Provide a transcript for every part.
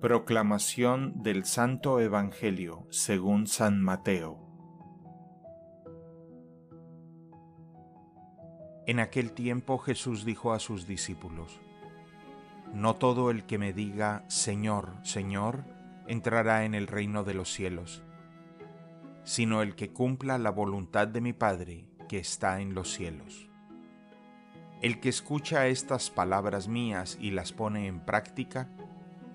Proclamación del Santo Evangelio según San Mateo. En aquel tiempo Jesús dijo a sus discípulos, No todo el que me diga, Señor, Señor, entrará en el reino de los cielos, sino el que cumpla la voluntad de mi Padre que está en los cielos. El que escucha estas palabras mías y las pone en práctica,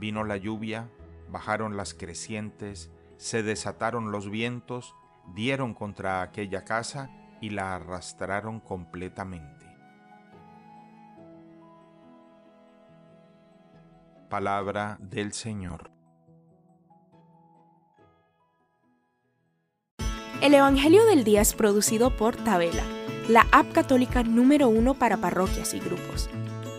Vino la lluvia, bajaron las crecientes, se desataron los vientos, dieron contra aquella casa y la arrastraron completamente. Palabra del Señor. El Evangelio del Día es producido por Tabela, la app católica número uno para parroquias y grupos.